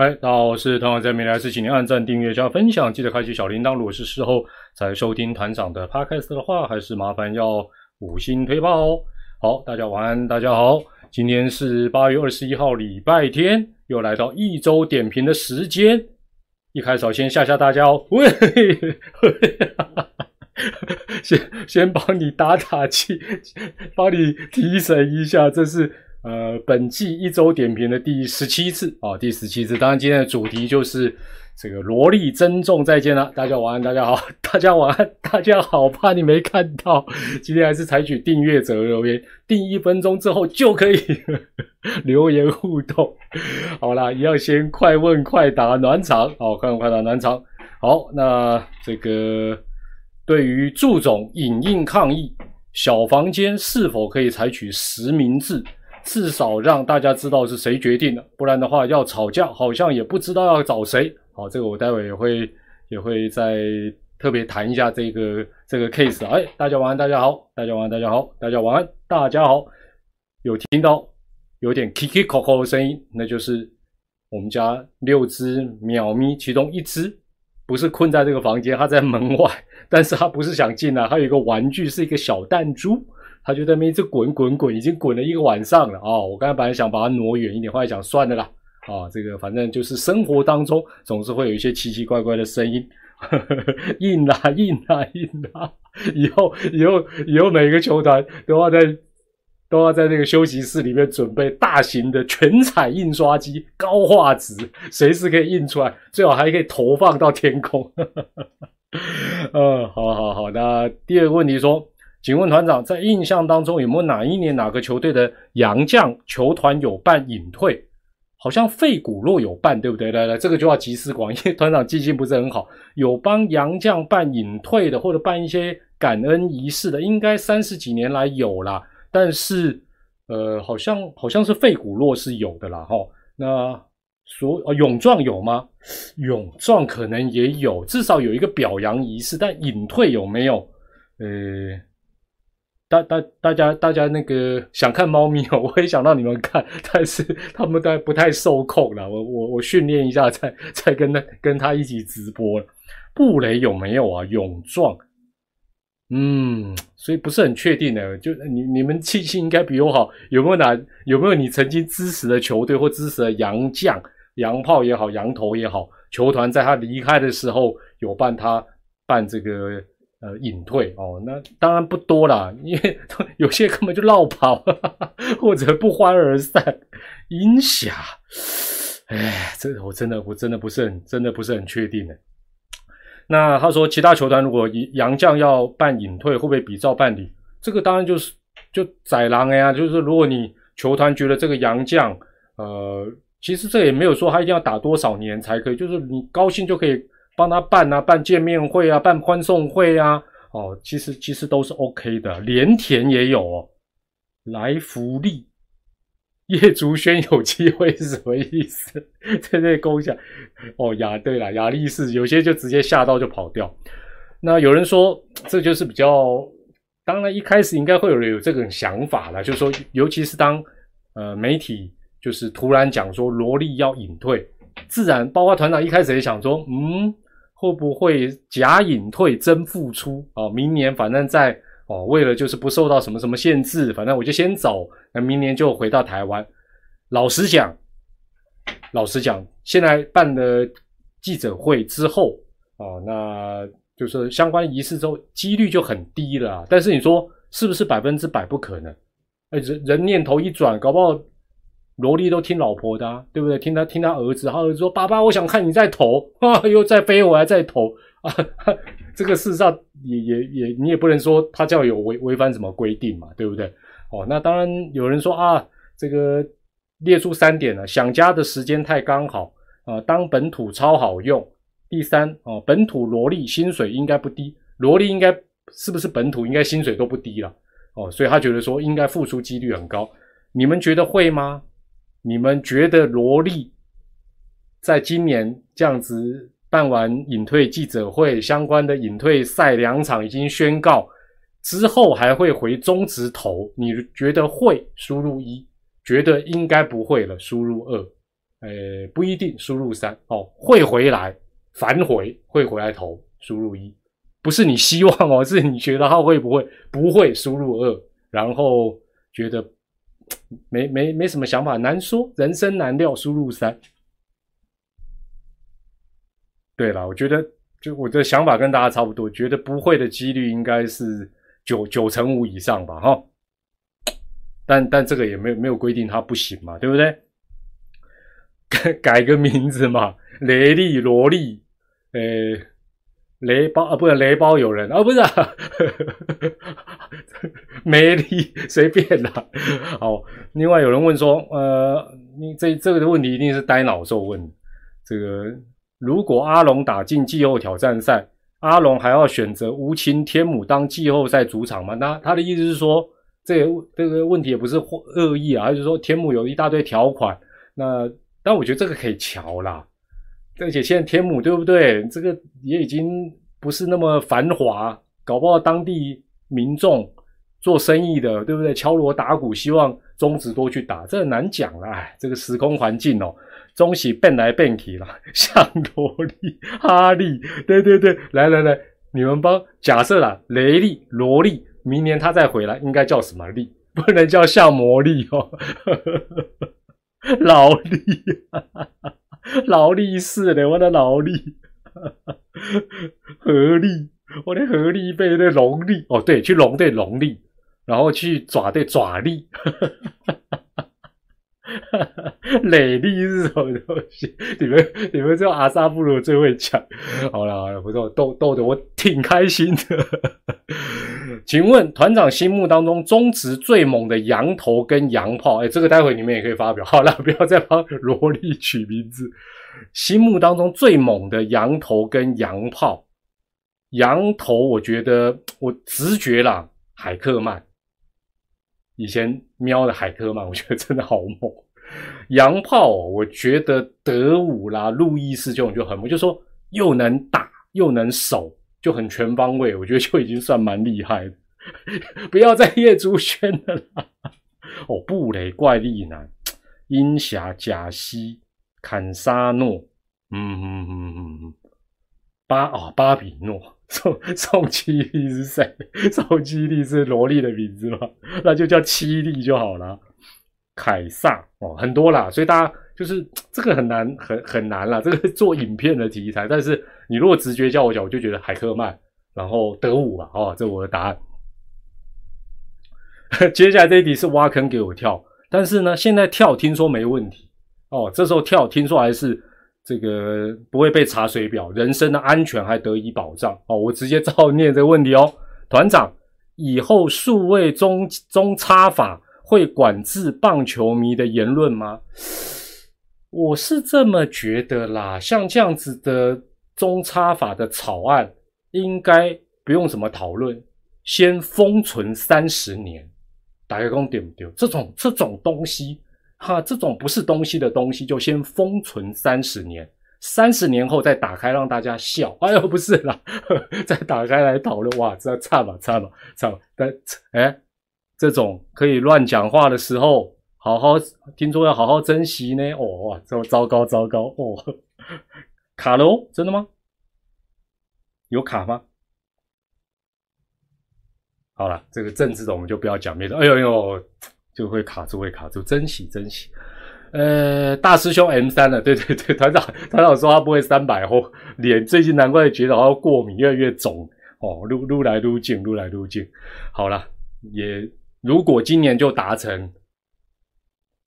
嗨，大家好，我是团长，在没来是请您按赞、订阅、加分享，记得开启小铃铛。如果是事后才收听团长的 podcast 的话，还是麻烦要五星推爆哦。好，大家晚安，大家好，今天是八月二十一号，礼拜天，又来到一周点评的时间。一开始先吓吓大家哦，喂，先先帮你打打气，帮你提神一下，这是。呃，本季一周点评的第十七次啊，第十七次。当然，今天的主题就是这个萝莉珍重再见了。大家晚安，大家好，大家晚安，大家好。怕你没看到，今天还是采取订阅者留言，订一分钟之后就可以 留言互动。好啦，一样先快问快答暖场。好，快问快答暖场。好，那这个对于祝总影印抗议，小房间是否可以采取实名制？至少让大家知道是谁决定的，不然的话要吵架，好像也不知道要找谁。好，这个我待会也会也会再特别谈一下这个这个 case。哎，大家晚安，大家好，大家晚安，大家好，大家晚安，大家好。有听到有点 kikiko 的声音，那就是我们家六只喵咪，其中一只不是困在这个房间，它在门外，但是它不是想进来，它有一个玩具，是一个小弹珠。他就在那边一直滚滚滚，已经滚了一个晚上了啊！我刚才本来想把它挪远一点，后来想算了啦。啊，这个反正就是生活当中总是会有一些奇奇怪怪的声音，印啦印啦印啦！以后以后以后每一个球团都要在都要在那个休息室里面准备大型的全彩印刷机，高画质，随时可以印出来，最好还可以投放到天空。嗯，好好好。那第二个问题说。请问团长，在印象当中有没有哪一年哪个球队的洋将球团有办隐退？好像费古洛有办，对不对？来来，这个就要集思广益。团长记性不是很好，有帮洋将办隐退的，或者办一些感恩仪式的，应该三十几年来有啦。但是，呃，好像好像是费古洛是有的啦，哈。那所哦，勇壮有吗？勇壮可能也有，至少有一个表扬仪式。但隐退有没有？呃。大大大家大家那个想看猫咪哦，我也想让你们看，但是 他们都不太受控了。我我我训练一下，再再跟他跟他一起直播了。布雷有没有啊？勇壮，嗯，所以不是很确定的。就你你们气息应该比我好，有没有哪有没有你曾经支持的球队或支持的洋将、洋炮也好、洋头也好，球团在他离开的时候有办他办这个。呃，隐退哦，那当然不多啦，因为 有些根本就绕跑，或者不欢而散。影响，哎，这我真的我真的不是很真的不是很确定的。那他说，其他球团如果杨将要办隐退，会不会比照办理？这个当然就是就宰狼呀，就是如果你球团觉得这个杨将，呃，其实这也没有说他一定要打多少年才可以，就是你高兴就可以。帮他办啊，办见面会啊，办欢送会啊，哦，其实其实都是 OK 的。连田也有哦，来福利，叶竹轩有机会是什么意思？在那共享哦，雅对了，雅力士有些就直接吓到就跑掉。那有人说这就是比较，当然一开始应该会有人有这种想法了，就是说，尤其是当呃媒体就是突然讲说萝莉要隐退，自然包括团长一开始也想说，嗯。会不会假隐退真复出啊？明年反正在哦，为了就是不受到什么什么限制，反正我就先走，那明年就回到台湾。老实讲，老实讲，现在办了记者会之后啊，那就是相关仪式之后，几率就很低了。但是你说是不是百分之百不可能？哎，人人念头一转，搞不好。萝莉都听老婆的，对不对？听他听他儿子，他儿子说：“爸爸，我想看你在投 啊，又在飞，我还在投啊。”这个事实上也也也，你也不能说他叫有违违反什么规定嘛，对不对？哦，那当然有人说啊，这个列出三点了，想家的时间太刚好啊，当本土超好用。第三哦，本土萝莉薪水应该不低，萝莉应该是不是本土应该薪水都不低了哦，所以他觉得说应该付出几率很高。你们觉得会吗？你们觉得罗莉在今年这样子办完隐退记者会，相关的隐退赛两场已经宣告之后，还会回中职投？你觉得会输入一？觉得应该不会了，输入二。呃，不一定输入三哦，会回来反悔，会回来投输入一，不是你希望哦，是你觉得他会不会不会输入二，然后觉得没没没什么想法，难说，人生难料，输入三。对了，我觉得就我的想法跟大家差不多，觉得不会的几率应该是九九成五以上吧，哈。但但这个也没有没有规定它不行嘛，对不对？改改个名字嘛，雷利萝莉，呃，雷包啊，不是雷包有人啊，不是，美丽 随便啦。好，另外有人问说，呃，你这这个的问题一定是呆脑兽问。这个如果阿龙打进季后挑战赛，阿龙还要选择无情天母当季后赛主场吗？那他的意思是说，这这个问题也不是恶意啊，就是说天母有一大堆条款，那。但我觉得这个可以瞧啦，而且现在天母对不对？这个也已经不是那么繁华，搞不好当地民众做生意的，对不对？敲锣打鼓，希望中职多去打，这很难讲了。哎，这个时空环境哦，中喜变来变去了，像萝莉、哈利，对对对，来来来，你们帮假设啦，雷利、萝莉，明年他再回来，应该叫什么利？不能叫像魔力哦。劳力，劳力士的，我的劳力，合力，我的合力被那龙力，哦，对，去龙队龙力，然后去爪队爪力，累力是什么东西？你们你们这阿萨布鲁最会讲，好了好了，不错，逗逗得我挺开心的。请问团长心目当中中职最猛的羊头跟羊炮？哎，这个待会你们也可以发表。好了，不要再帮萝莉取名字。心目当中最猛的羊头跟羊炮，羊头我觉得我直觉啦，海克曼。以前瞄的海克曼，我觉得真的好猛。羊炮，我觉得德武啦、路易斯这种就很猛，就说又能打又能守。就很全方位，我觉得就已经算蛮厉害的。不要再叶竹轩了啦！哦，布雷怪力男、鹰侠贾西、坎沙诺，嗯嗯嗯嗯嗯，巴哦巴比诺，宋宋七力是谁？宋七力是萝莉的名字吗？那就叫七力就好了。凯撒哦，很多啦，所以大家就是这个很难，很很难啦。这个做影片的题材，但是你如果直觉叫我讲，我就觉得海克曼，然后德武吧，哦，这是我的答案。接下来这一题是挖坑给我跳，但是呢，现在跳听说没问题哦，这时候跳听说还是这个不会被查水表，人身的安全还得以保障哦。我直接照 念这个问题哦，团长，以后数位中中差法。会管制棒球迷的言论吗？我是这么觉得啦。像这样子的中差法的草案，应该不用怎么讨论，先封存三十年。打开工丢不丢？这种这种东西，哈，这种不是东西的东西，就先封存三十年。三十年后再打开让大家笑。哎呦，不是啦，再打开来讨论。哇，这差吧差吧差。但哎。这种可以乱讲话的时候，好好听说要好好珍惜呢。哦哇，这糟糕糟糕哦，卡了哦，真的吗？有卡吗？好了，这个政治的我们就不要讲别的。哎呦呦，就会卡住会卡住，珍惜珍惜。呃，大师兄 M 三了，对对对，团长团长说他不会三百后，脸最近难怪觉得好像过敏，越来越肿哦，撸撸来撸近，撸来撸近。好了，也。如果今年就达成，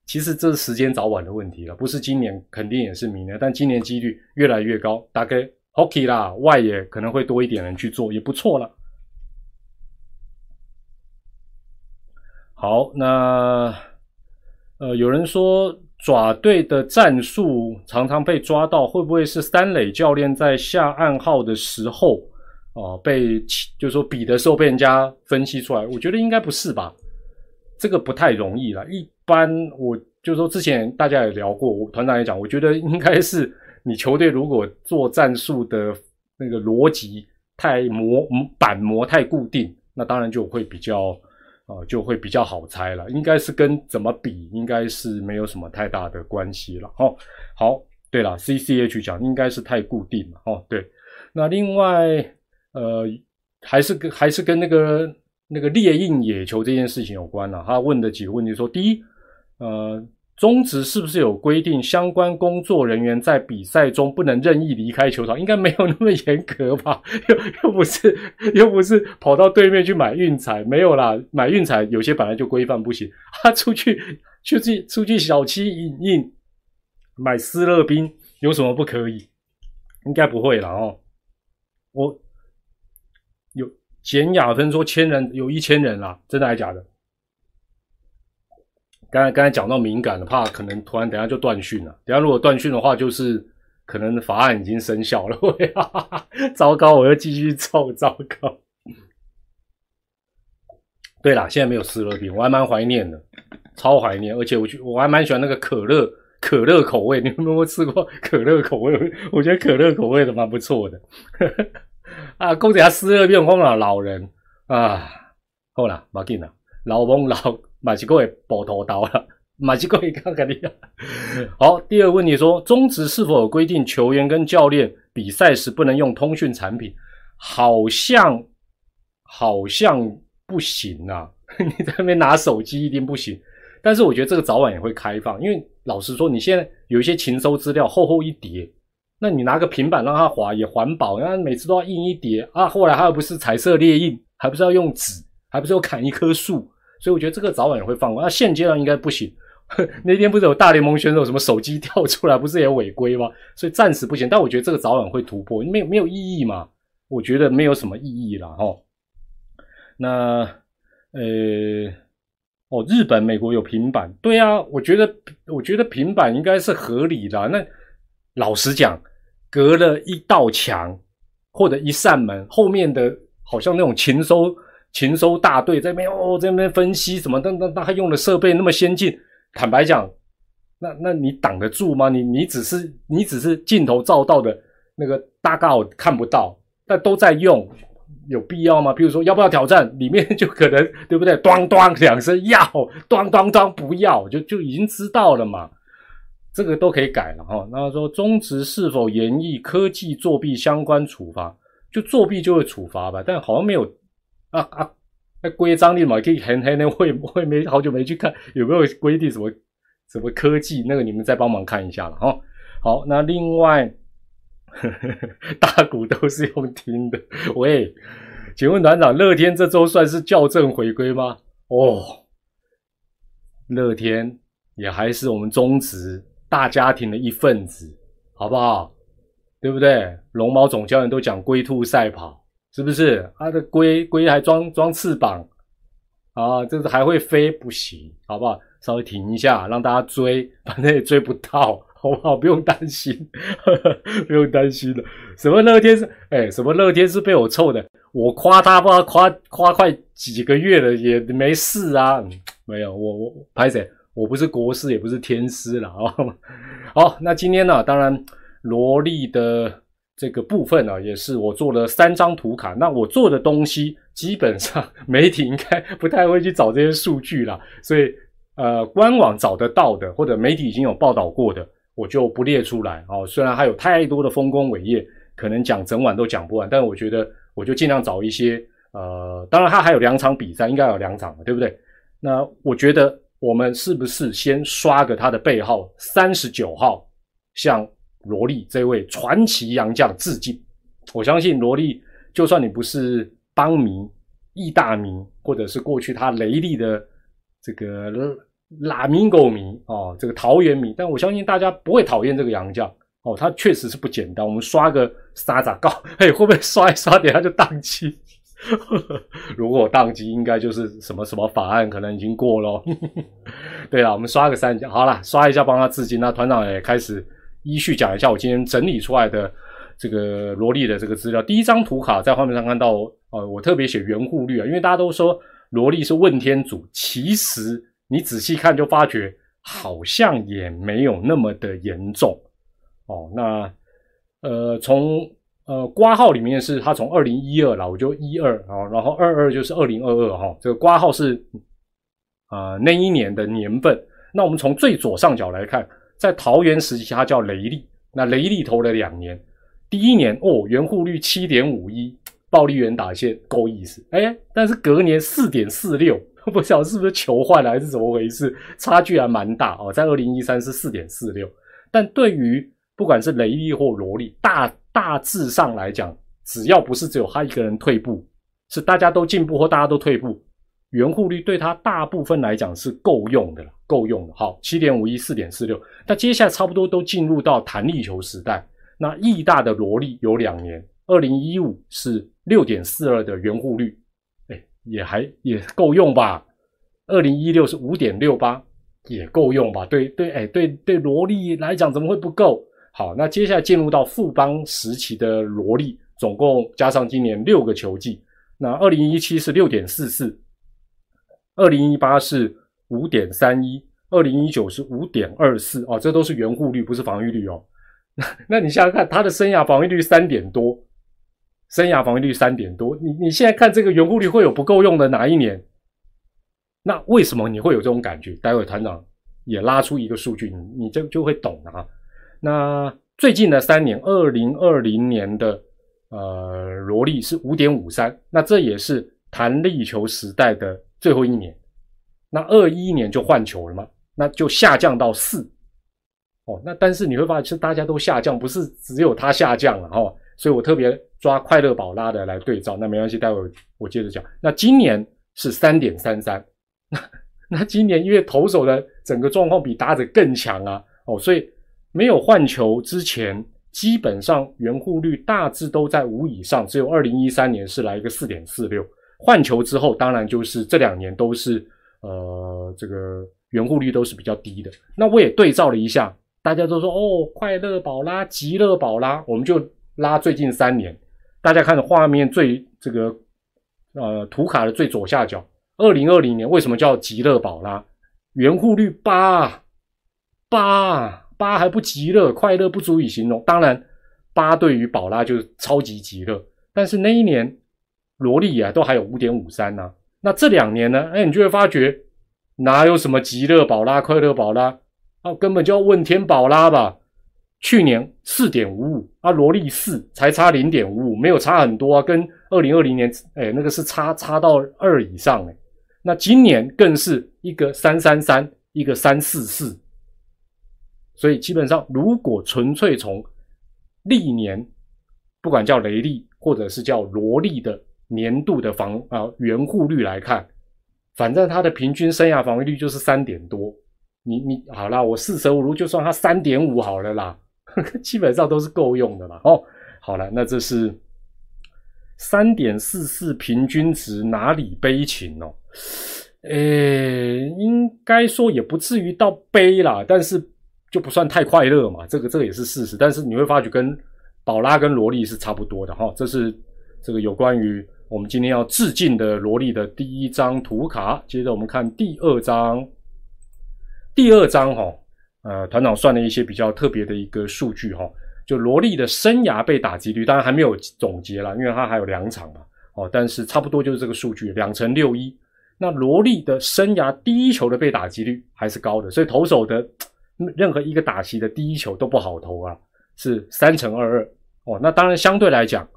其实这是时间早晚的问题了，不是今年，肯定也是明年。但今年几率越来越高，大概 hockey 啦，外野可能会多一点人去做，也不错了。好，那呃，有人说爪队的战术常常被抓到，会不会是三垒教练在下暗号的时候啊，被就是说比的时候被人家分析出来？我觉得应该不是吧。这个不太容易了。一般我就是说，之前大家也聊过，我团长也讲，我觉得应该是 你球队如果做战术的那个逻辑太模板模太固定，那当然就会比较啊，就会比较好猜了。应该是跟怎么比，应该是没有什么太大的关系了。哦，好，对了，C C H 讲应该是太固定了。哦，对，那另外，呃，还是跟还是跟那个那个猎印野球这件事情有关了。他问的几个问题说，第一，呃。中职是不是有规定，相关工作人员在比赛中不能任意离开球场？应该没有那么严格吧？又又不是又不是跑到对面去买运彩，没有啦，买运彩有些本来就规范不行。他 出去出去出去小七影印买斯乐冰有什么不可以？应该不会了哦。我有简雅芬说千人有一千人啦，真的还假的？刚才刚才讲到敏感的，怕可能突然等下就断讯了。等下如果断讯的话，就是可能法案已经生效了。糟糕，我要继续凑，糟糕。对了，现在没有湿乐冰，我还蛮怀念的，超怀念。而且我我还蛮喜欢那个可乐可乐口味。你们有没有吃过可乐口味？我觉得可乐口味的蛮不错的。啊，公子下湿乐冰，我了老人啊，好了，马紧了，老翁老。马吉哥也爆头刀了，马吉哥也看看你。好，第二个问题说，中职是否有规定球员跟教练比赛时不能用通讯产品？好像好像不行啊！你在那边拿手机一定不行。但是我觉得这个早晚也会开放，因为老实说，你现在有一些勤收资料，厚厚一叠，那你拿个平板让他划也环保，然后每次都要印一叠啊。后来他又不是彩色列印，还不是要用纸，还不是要砍一棵树。所以我觉得这个早晚也会放过，那现阶段应该不行。那天不是有大联盟选手什么手机跳出来，不是也违规吗？所以暂时不行。但我觉得这个早晚会突破，没有没有意义嘛？我觉得没有什么意义了哈。那呃哦，日本、美国有平板，对啊，我觉得我觉得平板应该是合理的。那老实讲，隔了一道墙或者一扇门，后面的好像那种禽收。禽收大队在那边哦，在那边分析什么？但但但他用的设备那么先进，坦白讲，那那你挡得住吗？你你只是你只是镜头照到的那个大概我看不到，但都在用，有必要吗？比如说要不要挑战？里面就可能 对不对？咣咣两声要，咣咣咣不要，就就已经知道了嘛。这个都可以改了哈。那说中职是否严议科技作弊相关处罚？就作弊就会处罚吧，但好像没有。啊啊！那规章里嘛，可以很很那会会没好久没去看有没有规定什么什么科技，那个你们再帮忙看一下了哈。好，那另外呵呵 大股都是用听的。喂，请问团长，乐天这周算是校正回归吗？哦，乐天也还是我们中职大家庭的一份子，好不好？对不对？龙猫总教练都讲龟兔赛跑。是不是它的龟龟还装装翅膀啊？这是还会飞不行，好不好？稍微停一下，让大家追，反正也追不到，好不好？不用担心，不用担心的。什么乐天是？哎，什么乐天是被我臭的？我夸他，不知道夸夸快几个月了，也没事啊。没有，我我拍谁？我不是国师，也不是天师了啊。好，那今天呢？当然，萝莉的。这个部分呢，也是我做了三张图卡。那我做的东西，基本上 媒体应该不太会去找这些数据啦，所以呃，官网找得到的，或者媒体已经有报道过的，我就不列出来哦。虽然还有太多的丰功伟业，可能讲整晚都讲不完，但我觉得我就尽量找一些呃，当然他还有两场比赛，应该有两场对不对？那我觉得我们是不是先刷个他的背号三十九号，像。罗莉这位传奇洋将致敬，我相信罗莉，就算你不是邦迷、意大迷，或者是过去他雷利的这个拉米狗迷哦，这个桃园迷，但我相信大家不会讨厌这个洋将哦，他确实是不简单。我们刷个沙咋告，嘿，会不会刷一刷，等下就宕机？如果宕机，应该就是什么什么法案可能已经过了。对了，我们刷个三角，好了，刷一下帮他致敬。那团长也开始。依序讲一下我今天整理出来的这个萝莉的这个资料。第一张图卡在画面上看到，呃，我特别写圆护率啊，因为大家都说萝莉是问天主，其实你仔细看就发觉好像也没有那么的严重哦。那呃，从呃，挂号里面是它从二零一二啦，我就一二啊，然后二二就是二零二二哈，这个挂号是啊那一年的年份。那我们从最左上角来看，在桃园时期它叫雷利，那雷利投了两年，第一年哦，圆护率七点五一，暴力圆打线够意思，哎，但是隔年四点四六，不晓得是不是球坏了还是怎么回事，差距还蛮大哦，在二零一三是四点四六，但对于不管是雷利或罗利，大大致上来讲，只要不是只有他一个人退步，是大家都进步或大家都退步，圆护率对他大部分来讲是够用的了，够用的。好，七点五一，四点四六，那接下来差不多都进入到弹力球时代。那义大的罗利有两年，二零一五是六点四二的圆护率，哎，也还也够用吧？二零一六是五点六八，也够用吧？对对，哎，对对，罗利来讲怎么会不够？好，那接下来进入到富邦时期的罗莉，总共加上今年六个球季，那二零一七是六点四四，二零一八是五点三一，二零一九是五点二四哦，这都是圆护率，不是防御率哦。那 那你想想看，他的生涯防御率三点多，生涯防御率三点多，你你现在看这个圆护率会有不够用的哪一年？那为什么你会有这种感觉？待会团长也拉出一个数据，你你就就会懂了啊。那最近的三年，二零二零年的呃罗莉是五点五三，那这也是弹力球时代的最后一年。那二一年就换球了嘛，那就下降到四。哦，那但是你会发现是大家都下降，不是只有它下降了哈。所以我特别抓快乐宝拉的来对照，那没关系，待会我接着讲。那今年是三点三三，那 那今年因为投手的整个状况比打者更强啊，哦，所以。没有换球之前，基本上圆护率大致都在五以上，只有二零一三年是来一个四点四六。换球之后，当然就是这两年都是呃这个圆护率都是比较低的。那我也对照了一下，大家都说哦，快乐宝拉、极乐宝拉，我们就拉最近三年，大家看画面最这个呃图卡的最左下角，二零二零年为什么叫极乐宝拉？圆护率八八。八还不极乐，快乐不足以形容。当然，八对于宝拉就是超级极乐。但是那一年，萝莉啊都还有五点五三呢。那这两年呢？哎，你就会发觉哪有什么极乐宝拉、快乐宝拉啊，根本就要问天宝拉吧。去年四点五五啊，萝莉四才差零点五五，没有差很多啊。跟二零二零年，哎，那个是差差到二以上哎。那今年更是一个三三三，一个三四四。所以基本上，如果纯粹从历年，不管叫雷利或者是叫萝莉的年度的防啊圆护率来看，反正他的平均生涯防御率就是三点多。你你好啦，我四舍五入就算他三点五好了啦，基本上都是够用的啦。哦，好了，那这是三点四四平均值，哪里悲情哦？诶，应该说也不至于到悲啦，但是。就不算太快乐嘛，这个这个也是事实。但是你会发觉跟宝拉跟萝莉是差不多的哈。这是这个有关于我们今天要致敬的萝莉的第一张图卡。接着我们看第二张，第二张哈，呃，团长算了一些比较特别的一个数据哈，就萝莉的生涯被打击率，当然还没有总结了，因为它还有两场嘛。哦，但是差不多就是这个数据，两成六一。那萝莉的生涯第一球的被打击率还是高的，所以投手的。任何一个打席的第一球都不好投啊，是三乘二二哦。那当然相对来讲，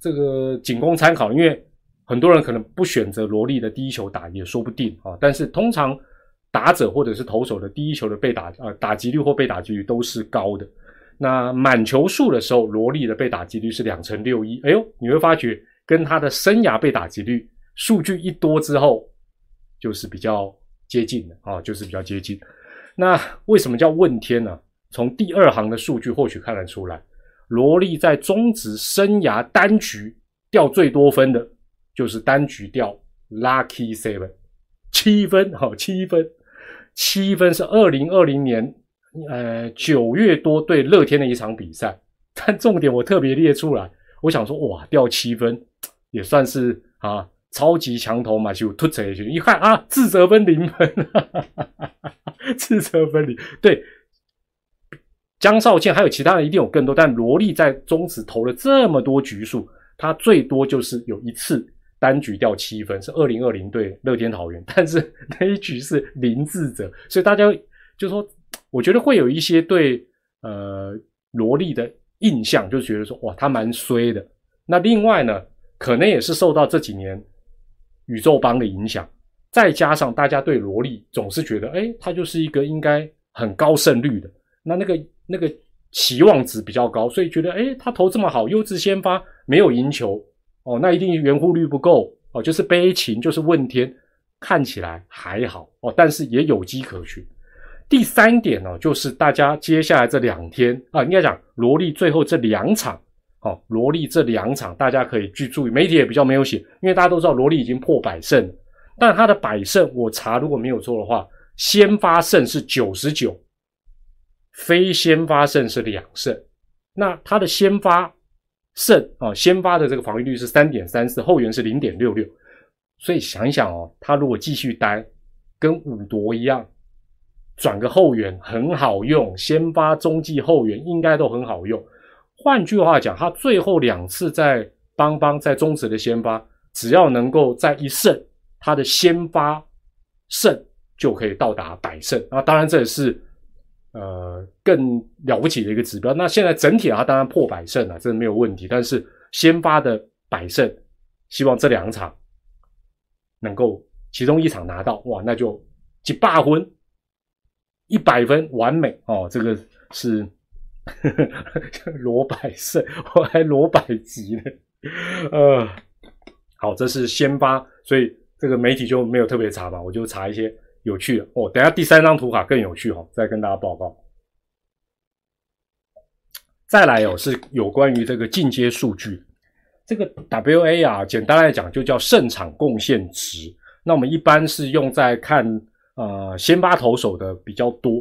这个仅供参考，因为很多人可能不选择罗莉的第一球打也说不定啊。但是通常打者或者是投手的第一球的被打呃打击率或被打击率都是高的。那满球数的时候，罗莉的被打击率是两成六一。哎呦，你会发觉跟他的生涯被打击率数据一多之后，就是比较接近的啊，就是比较接近。那为什么叫问天呢？从第二行的数据或许看得出来，罗莉在中职生涯单局掉最多分的，就是单局掉 lucky seven 七分，好七分，七分是二零二零年呃九月多对乐天的一场比赛。但重点我特别列出来，我想说哇掉七分也算是啊超级强头嘛，就突扯一去，一看啊自责分零分。自责分离，对，江少倩还有其他人一定有更多，但罗莉在中职投了这么多局数，他最多就是有一次单局掉七分，是二零二零对乐天桃园，但是那一局是林志哲，所以大家就说，我觉得会有一些对呃罗莉的印象，就觉得说哇，他蛮衰的。那另外呢，可能也是受到这几年宇宙帮的影响，再加上大家对罗莉总是觉得，哎，他就是一个应该很高胜率的，那那个。那个期望值比较高，所以觉得哎，他投这么好，优质先发没有赢球哦，那一定圆弧率不够哦，就是悲情，就是问天，看起来还好哦，但是也有机可循。第三点呢，就是大家接下来这两天啊，应该讲罗莉最后这两场，哦，罗莉这两场大家可以去注意，媒体也比较没有写，因为大家都知道罗莉已经破百胜，但他的百胜我查如果没有错的话，先发胜是九十九。非先发胜是两胜，那他的先发胜啊，先发的这个防御率是三点三四，后援是零点六六，所以想一想哦，他如果继续待，跟五夺一样，转个后援很好用，先发中继后援应该都很好用。换句话讲，他最后两次在邦邦在中职的先发，只要能够在一胜，他的先发胜就可以到达百胜啊。当然这也是。呃，更了不起的一个指标。那现在整体啊，当然破百胜了，这没有问题。但是先发的百胜，希望这两场能够其中一场拿到，哇，那就几霸分，一百分完美哦。这个是 罗百胜，我还罗百吉呢。呃，好，这是先发，所以这个媒体就没有特别查吧，我就查一些。有趣哦，等下第三张图卡更有趣哈，再跟大家报告。再来哦，是有关于这个进阶数据，这个 WA 啊，简单来讲就叫胜场贡献值。那我们一般是用在看呃先发投手的比较多。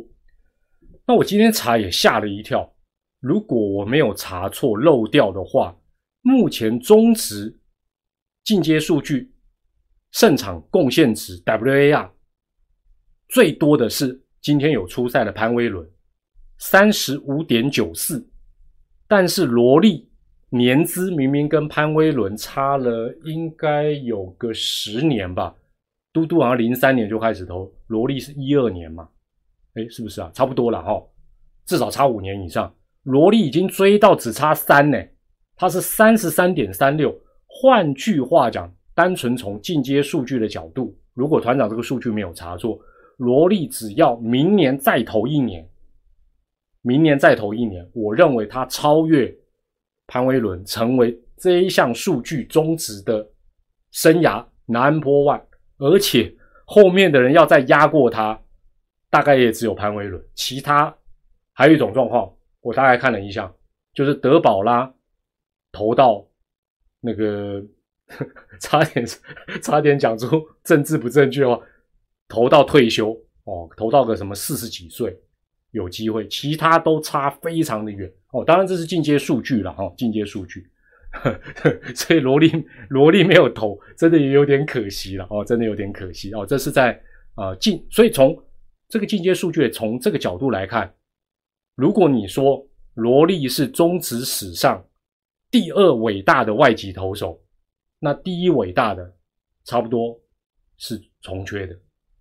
那我今天查也吓了一跳，如果我没有查错漏掉的话，目前中值进阶数据胜场贡献值 WAR。最多的是今天有出赛的潘威伦，三十五点九四，但是罗莉年资明明跟潘威伦差了应该有个十年吧，嘟嘟好像零三年就开始投，罗莉是一二年嘛，哎，是不是啊？差不多了哈，至少差五年以上，罗莉已经追到只差三呢，他是三十三点三六，换句话讲，单纯从进阶数据的角度，如果团长这个数据没有查错。罗莉只要明年再投一年，明年再投一年，我认为他超越潘威伦，成为这一项数据中值的生涯 number one，而且后面的人要再压过他，大概也只有潘威伦。其他还有一种状况，我大概看了一下，就是德保拉投到那个 差点差点讲出政治不正确哦。投到退休哦，投到个什么四十几岁有机会，其他都差非常的远哦。当然这是进阶数据了哈，进阶数据，所以罗莉罗莉没有投，真的也有点可惜了哦，真的有点可惜哦。这是在啊进，所以从这个进阶数据从这个角度来看，如果你说罗莉是中职史上第二伟大的外籍投手，那第一伟大的差不多是重缺的。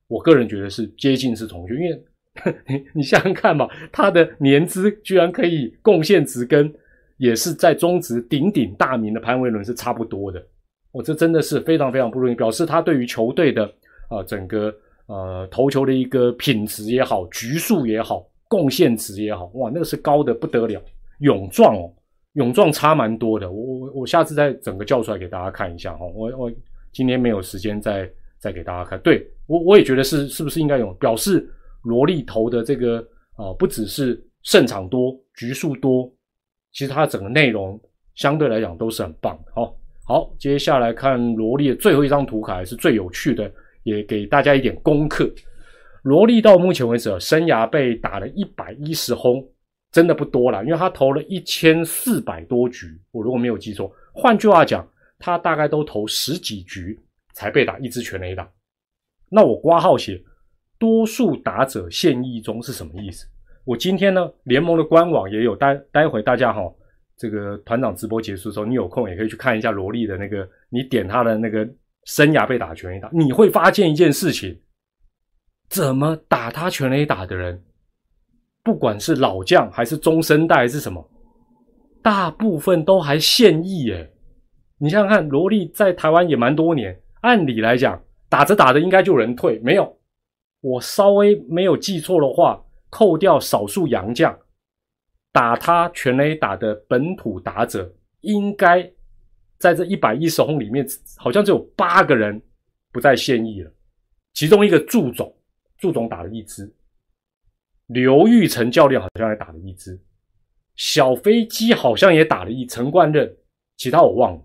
我个人觉得是接近是同学，因为 你想想看嘛，他的年资居然可以贡献值跟也是在中职鼎鼎大名的潘威伦是差不多的，我这真的是非常非常不容易，表示他对于球队的啊整个呃投球的一个品质也好，局数也好，贡献值也好，哇，那个是高的不得了。勇壮哦，勇壮差蛮多的，我我我下次再整个叫出来给大家看一下哈，我我今天没有时间再。再给大家看，对我我也觉得是，是不是应该有表示萝莉投的这个啊，不只是胜场多、局数多，其实它整个内容相对来讲都是很棒的。好，好，接下来看萝莉的最后一张图卡，是最有趣的，也给大家一点功课。萝莉到目前为止，生涯被打了一百一十轰，真的不多了，因为他投了一千四百多局，我如果没有记错，换句话讲，他大概都投十几局。才被打一支全垒打，那我挂号写多数打者现役中是什么意思？我今天呢，联盟的官网也有，待待会大家哈，这个团长直播结束的时候，你有空也可以去看一下罗莉的那个，你点他的那个生涯被打全垒打，你会发现一件事情，怎么打他全垒打的人，不管是老将还是中生代还是什么，大部分都还现役耶。你想想看，罗莉在台湾也蛮多年，按理来讲，打着打着应该就有人退，没有，我稍微没有记错的话。扣掉少数洋将，打他全垒打的本土打者，应该在这一百一十轰里面，好像只有八个人不再现役了。其中一个祝总，祝总打了一支；刘玉成教练好像也打了一支；小飞机好像也打了一陈冠任，其他我忘了。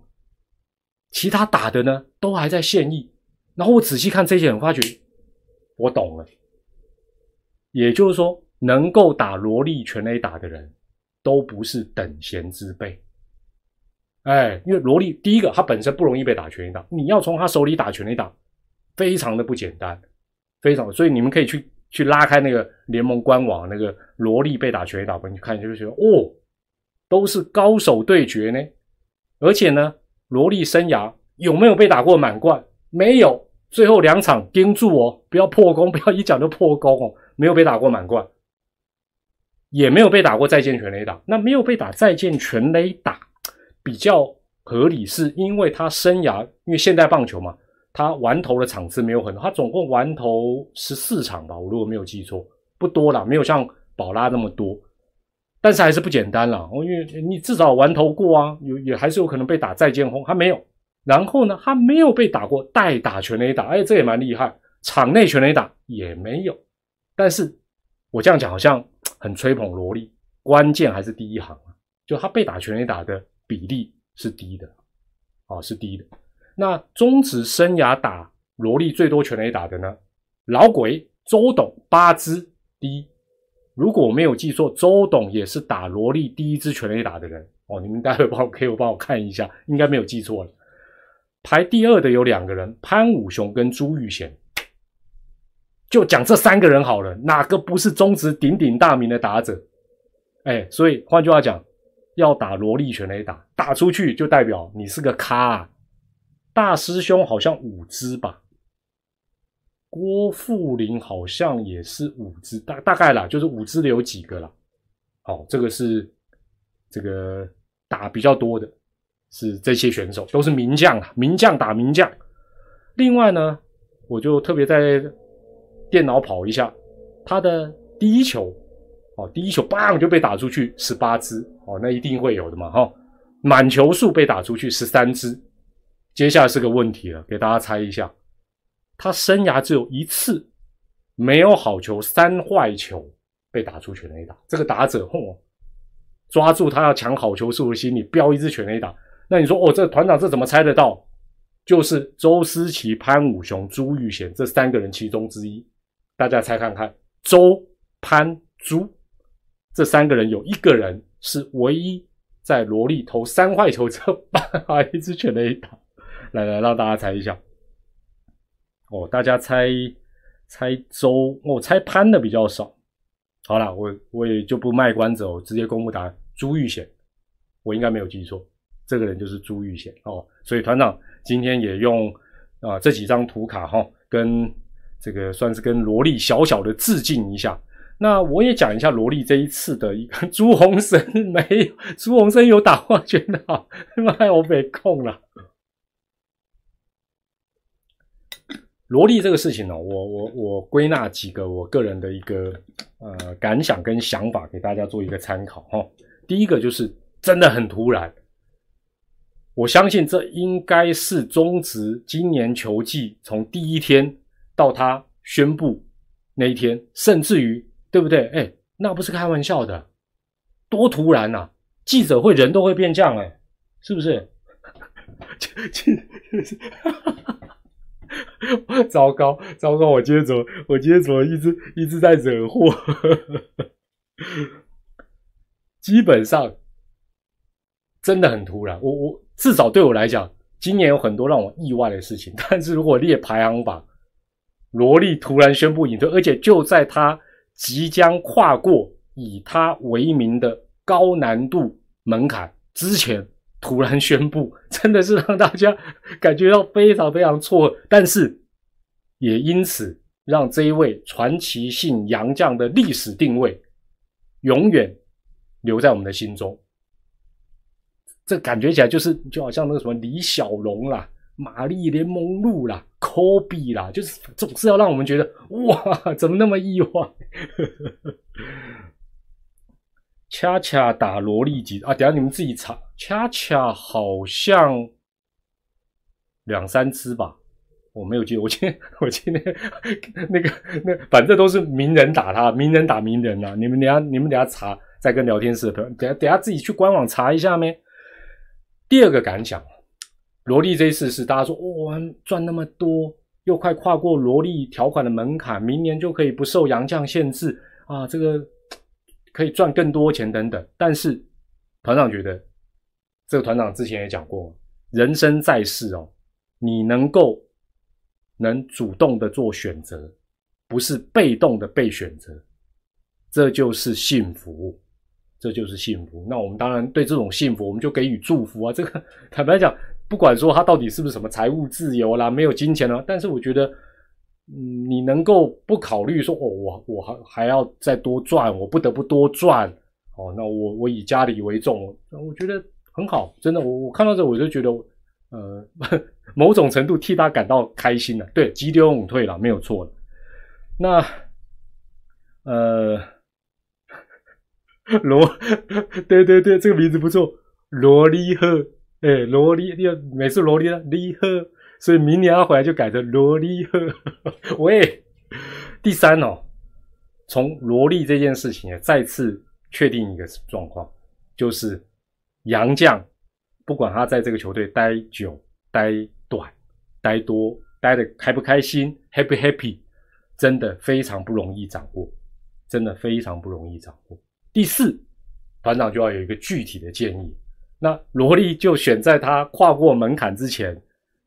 其他打的呢，都还在现役。然后我仔细看这些人，发觉我懂了。也就是说，能够打萝莉全垒打的人，都不是等闲之辈。哎，因为萝莉第一个，他本身不容易被打全垒打，你要从他手里打全垒打，非常的不简单，非常。所以你们可以去去拉开那个联盟官网那个萝莉被打全垒打分，去看就会觉得哦，都是高手对决呢。而且呢，罗力生涯有没有被打过满贯？没有。最后两场盯住哦，不要破功，不要一讲就破功哦。没有被打过满贯，也没有被打过再见全垒打。那没有被打再见全垒打比较合理，是因为他生涯因为现代棒球嘛，他完投的场次没有很多，他总共完投十四场吧，我如果没有记错，不多了，没有像宝拉那么多，但是还是不简单了。因为你至少玩头过啊，有也还是有可能被打再见轰，他没有。然后呢，他没有被打过代打全垒打，哎，这也蛮厉害。场内全垒打也没有。但是，我这样讲好像很吹捧萝莉，关键还是第一行啊，就他被打全垒打的比例是低的，啊是低的。那中职生涯打萝莉最多全垒打的呢？老鬼周董八支第一。如果我没有记错，周董也是打萝莉第一支全垒打的人哦。你们待会帮我可以帮我看一下，应该没有记错了。排第二的有两个人，潘武雄跟朱玉贤。就讲这三个人好了，哪个不是中职鼎鼎大名的打者？哎，所以换句话讲，要打萝莉全垒打，打出去就代表你是个咖。大师兄好像五支吧，郭富林好像也是五支，大大概啦，就是五支的有几个啦。好，这个是这个打比较多的，是这些选手都是名将啊，名将打名将。另外呢，我就特别在。电脑跑一下，他的第一球，哦，第一球棒就被打出去十八支，哦，那一定会有的嘛，哈，满球数被打出去十三支，接下来是个问题了，给大家猜一下，他生涯只有一次没有好球三坏球被打出全垒打，这个打者嚯，抓住他要抢好球数的心理，标一支全垒打，那你说哦，这团长这怎么猜得到？就是周思齐、潘武雄、朱玉贤这三个人其中之一。大家猜看看，周、潘、朱这三个人有一个人是唯一在罗莉投三坏球之后把一支全垒打。来来，让大家猜一下。哦，大家猜猜周，我猜潘的比较少。好了，我我也就不卖关子哦，直接公布答案。朱玉贤，我应该没有记错，这个人就是朱玉贤哦。所以团长今天也用啊这几张图卡哈跟。这个算是跟萝莉小小的致敬一下。那我也讲一下萝莉这一次的一个 朱红生没有，朱红生有打花拳的，妈我被控了。萝莉这个事情呢，我我我归纳几个我个人的一个呃感想跟想法，给大家做一个参考哈。第一个就是真的很突然，我相信这应该是中职今年球季从第一天。到他宣布那一天，甚至于对不对？哎，那不是开玩笑的，多突然呐！记者会人都会变酱哎，是不是？哈哈哈 糟糕，糟糕！我今天怎么，我今天怎么一直一直在惹祸？基本上真的很突然。我我至少对我来讲，今年有很多让我意外的事情。但是如果列排行榜，罗莉突然宣布隐退，而且就在他即将跨过以他为名的高难度门槛之前，突然宣布，真的是让大家感觉到非常非常错，但是也因此让这一位传奇性洋将的历史定位永远留在我们的心中。这感觉起来就是就好像那个什么李小龙啦、玛丽莲梦露啦、科比啦，就是总是要让我们觉得哇，怎么那么意外？恰恰打萝莉级啊！等下你们自己查，恰恰好像两三只吧，我没有记，我今天 我今天 那个那反正都是名人打他，名人打名人啊！你们等下你们等下查，再跟聊天室的朋友，等下等下自己去官网查一下咩？第二个感想，萝莉这一次是大家说哇赚那么多，又快跨过萝莉条款的门槛，明年就可以不受洋将限制啊！这个。可以赚更多钱等等，但是团长觉得，这个团长之前也讲过，人生在世哦，你能够能主动的做选择，不是被动的被选择，这就是幸福，这就是幸福。那我们当然对这种幸福，我们就给予祝福啊。这个 坦白讲，不管说他到底是不是什么财务自由啦，没有金钱了，但是我觉得。嗯，你能够不考虑说哦，我我还还要再多赚，我不得不多赚哦。那我我以家里为重，我觉得很好，真的。我我看到这我就觉得，呃，某种程度替他感到开心了。对，急流勇退了，没有错那呃，罗，对对对，这个名字不错，罗莉赫，哎，罗莉，每次罗莉啊，莉赫。所以明年他回来就改成萝莉呵，喂，第三哦，从萝莉这件事情也再次确定一个状况，就是杨将不管他在这个球队待久、待短、待多、待的开不开心，happy happy，真的非常不容易掌握，真的非常不容易掌握。第四，团长就要有一个具体的建议，那萝莉就选在他跨过门槛之前。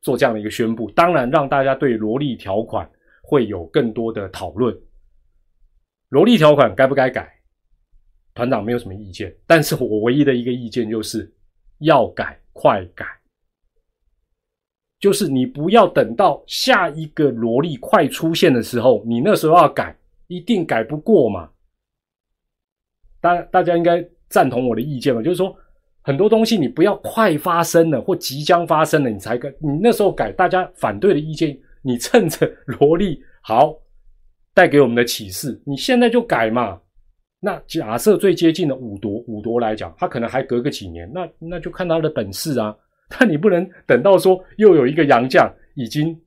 做这样的一个宣布，当然让大家对萝莉条款会有更多的讨论。萝莉条款该不该改？团长没有什么意见，但是我唯一的一个意见就是要改快改，就是你不要等到下一个萝莉快出现的时候，你那时候要改，一定改不过嘛。大大家应该赞同我的意见吧？就是说。很多东西你不要快发生了或即将发生了你才改，你那时候改，大家反对的意见，你趁着萝莉好带给我们的启示，你现在就改嘛。那假设最接近的五夺五夺来讲，他可能还隔个几年，那那就看他的本事啊。但你不能等到说又有一个洋将已经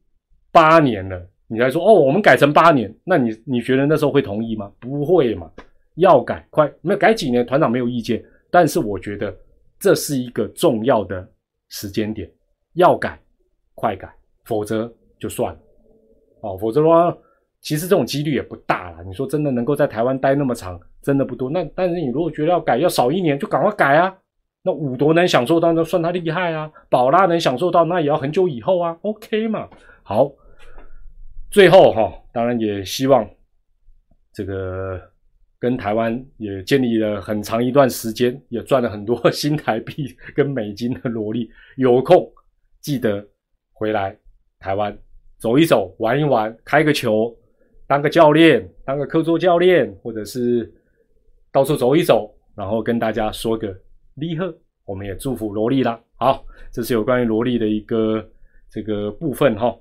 八年了，你才说哦，我们改成八年，那你你觉得那时候会同意吗？不会嘛，要改快，没有改几年，团长没有意见，但是我觉得。这是一个重要的时间点，要改快改，否则就算了哦。否则的话，其实这种几率也不大了。你说真的能够在台湾待那么长，真的不多。那但是你如果觉得要改要少一年，就赶快改啊。那五夺能享受到，那算他厉害啊。宝拉能享受到，那也要很久以后啊。OK 嘛？好，最后哈，当然也希望这个。跟台湾也建立了很长一段时间，也赚了很多 新台币跟美金的萝莉。有空记得回来台湾走一走、玩一玩、开个球、当个教练、当个客座教练，或者是到处走一走，然后跟大家说个厉贺。我们也祝福萝莉啦。好，这是有关于萝莉的一个这个部分哈。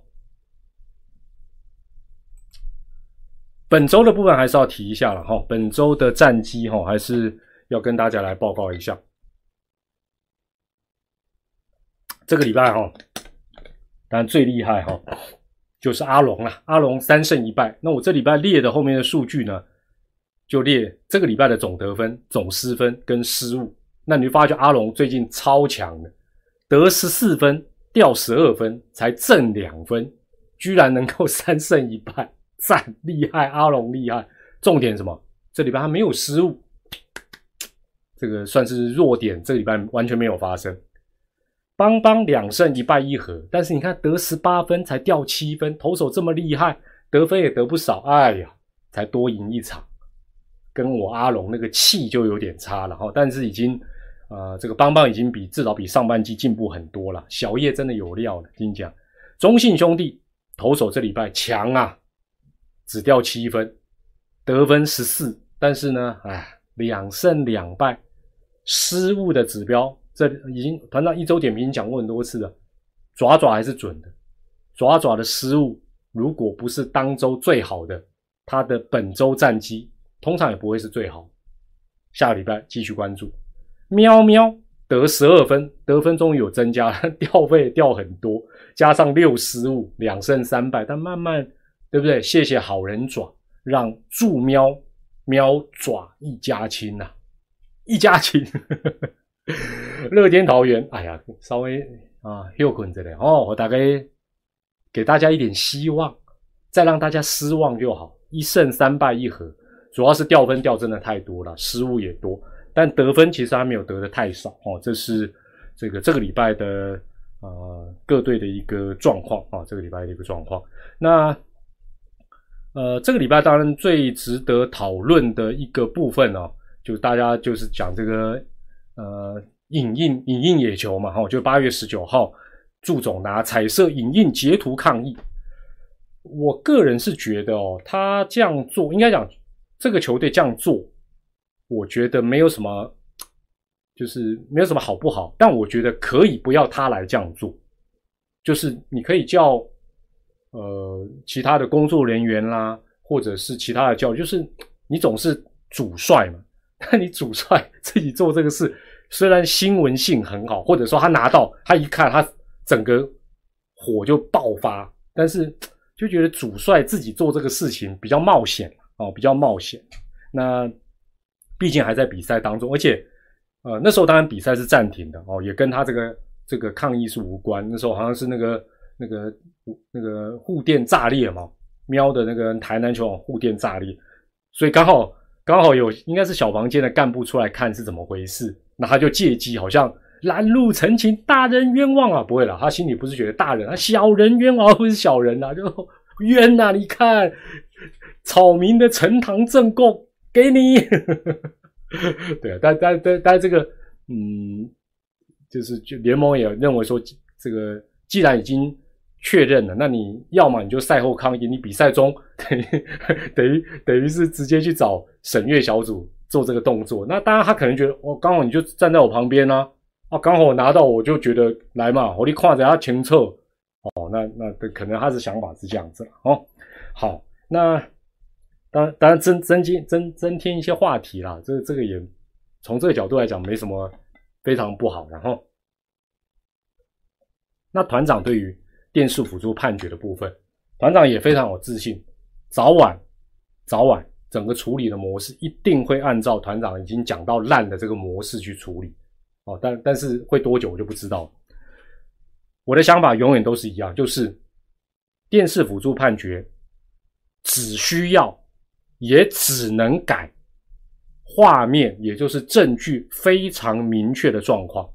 本周的部分还是要提一下了哈，本周的战绩哈还是要跟大家来报告一下。这个礼拜哈，当然最厉害哈就是阿龙了，阿龙三胜一败。那我这礼拜列的后面的数据呢，就列这个礼拜的总得分、总失分跟失误。那你就发觉阿龙最近超强的，得十四分，掉十二分，才挣两分，居然能够三胜一败。赞厉害，阿龙厉害。重点什么？这礼拜他没有失误，这个算是弱点。这礼拜完全没有发生。邦邦两胜一败一和，但是你看得十八分才掉七分，投手这么厉害，得分也得不少。哎呀，才多赢一场。跟我阿龙那个气就有点差了哈。但是已经啊，这个邦邦已经比至少比上半季进步很多了。小叶真的有料了，跟你讲，中信兄弟投手这礼拜强啊，只掉七分，得分十四，但是呢，哎，两胜两败，失误的指标，这已经团长一周点评讲过很多次了，爪爪还是准的，爪爪的失误。如果不是当周最好的，他的本周战绩通常也不会是最好。下个礼拜继续关注。喵喵得十二分，得分终于有增加，掉分也掉很多，加上六失误，两胜三败。但慢慢，对不对？谢谢好人爪，让助喵喵爪一家亲呐，一家亲。乐天桃园，哎呀，稍微啊又困着嘞哦，我大概。给大家一点希望，再让大家失望就好。一胜三败一和，主要是掉分掉真的太多了，失误也多。但得分其实还没有得的太少哦，这是这个这个礼拜的呃各队的一个状况啊，这个礼拜的一个状况。那呃这个礼拜当然最值得讨论的一个部分呢，就大家就是讲这个呃影印影印野球嘛，哈，就八月十九号。祝总拿彩色影印截图抗议，我个人是觉得哦，他这样做应该讲这个球队这样做，我觉得没有什么，就是没有什么好不好。但我觉得可以不要他来这样做，就是你可以叫呃其他的工作人员啦，或者是其他的教育，就是你总是主帅嘛，那你主帅自己做这个事，虽然新闻性很好，或者说他拿到他一看他。整个火就爆发，但是 就觉得主帅自己做这个事情比较冒险哦，比较冒险。那毕竟还在比赛当中，而且呃那时候当然比赛是暂停的哦，也跟他这个这个抗议是无关。那时候好像是那个那个那个护垫炸裂嘛，喵的那个台南球网护垫炸裂，所以刚好刚好有应该是小房间的干部出来看是怎么回事，那他就借机好像。拦路陈情，大人冤枉啊！不会了，他心里不是觉得大人啊，小人冤枉，不是小人呐，就冤呐！你看，草民的呈堂证供给你，对啊，但但但但这个，嗯，就是就联盟也认为说，这个既然已经确认了，那你要么你就赛后抗议，你比赛中等于等于等于是直接去找审阅小组做这个动作。那当然，他可能觉得，哦，刚好你就站在我旁边呢。啊，刚好我拿到，我就觉得来嘛，我你看着他前侧哦，那那可能他的想法是这样子哦。好，那当当然增增添增增添一些话题啦，这这个也从这个角度来讲没什么非常不好。然后，那团长对于电视辅助判决的部分，团长也非常有自信，早晚早晚整个处理的模式一定会按照团长已经讲到烂的这个模式去处理。哦，但但是会多久我就不知道。我的想法永远都是一样，就是电视辅助判决只需要也只能改画面，也就是证据非常明确的状况，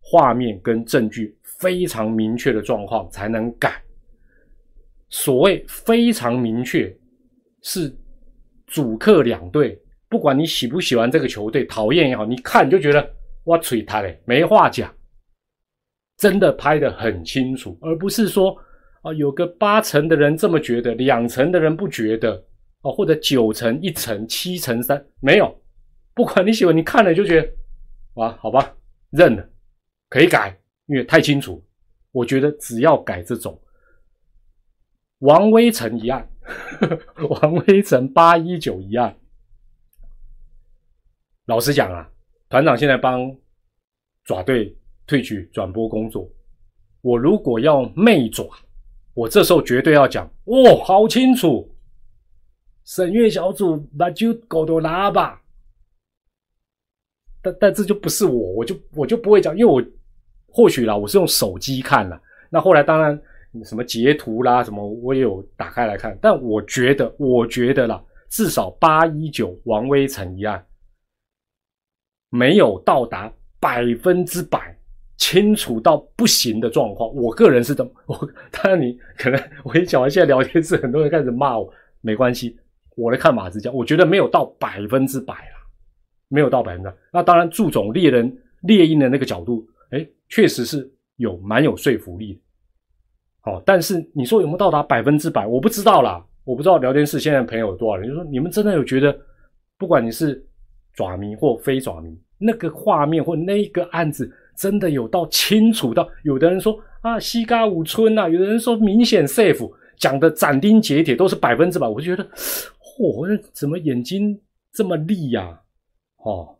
画面跟证据非常明确的状况才能改。所谓非常明确，是主客两队。不管你喜不喜欢这个球队，讨厌也好，你看就觉得哇，吹他嘞，没话讲，真的拍得很清楚，而不是说啊，有个八成的人这么觉得，两成的人不觉得，哦，或者九成、一成、七成三，没有，不管你喜欢，你看了就觉得哇，好吧，认了，可以改，因为太清楚。我觉得只要改这种王威成一案，王威成八一九一案。老实讲啊，团长现在帮爪队退去转播工作。我如果要媚爪，我这时候绝对要讲哦，好清楚，审阅小组把就狗都拉吧。但但这就不是我，我就我就不会讲，因为我或许啦，我是用手机看了。那后来当然什么截图啦，什么我也有打开来看。但我觉得，我觉得啦，至少八一九王威成一案。没有到达百分之百清楚到不行的状况，我个人是么，我当然你可能我一讲完现在聊天室很多人开始骂我，没关系，我的看法是这样，我觉得没有到百分之百啦，没有到百分之百。那当然，祝总猎人猎鹰的那个角度，哎，确实是有蛮有说服力的。好，但是你说有没有到达百分之百，我不知道啦。我不知道聊天室现在朋友有多少人，就说你们真的有觉得，不管你是爪迷或非爪迷，那个画面或那一个案子真的有到清楚到，有的人说啊西嘎五村呐，有的人说明显 safe。讲的斩钉截铁都是百分之百，我就觉得，嚯，怎么眼睛这么利呀？哦，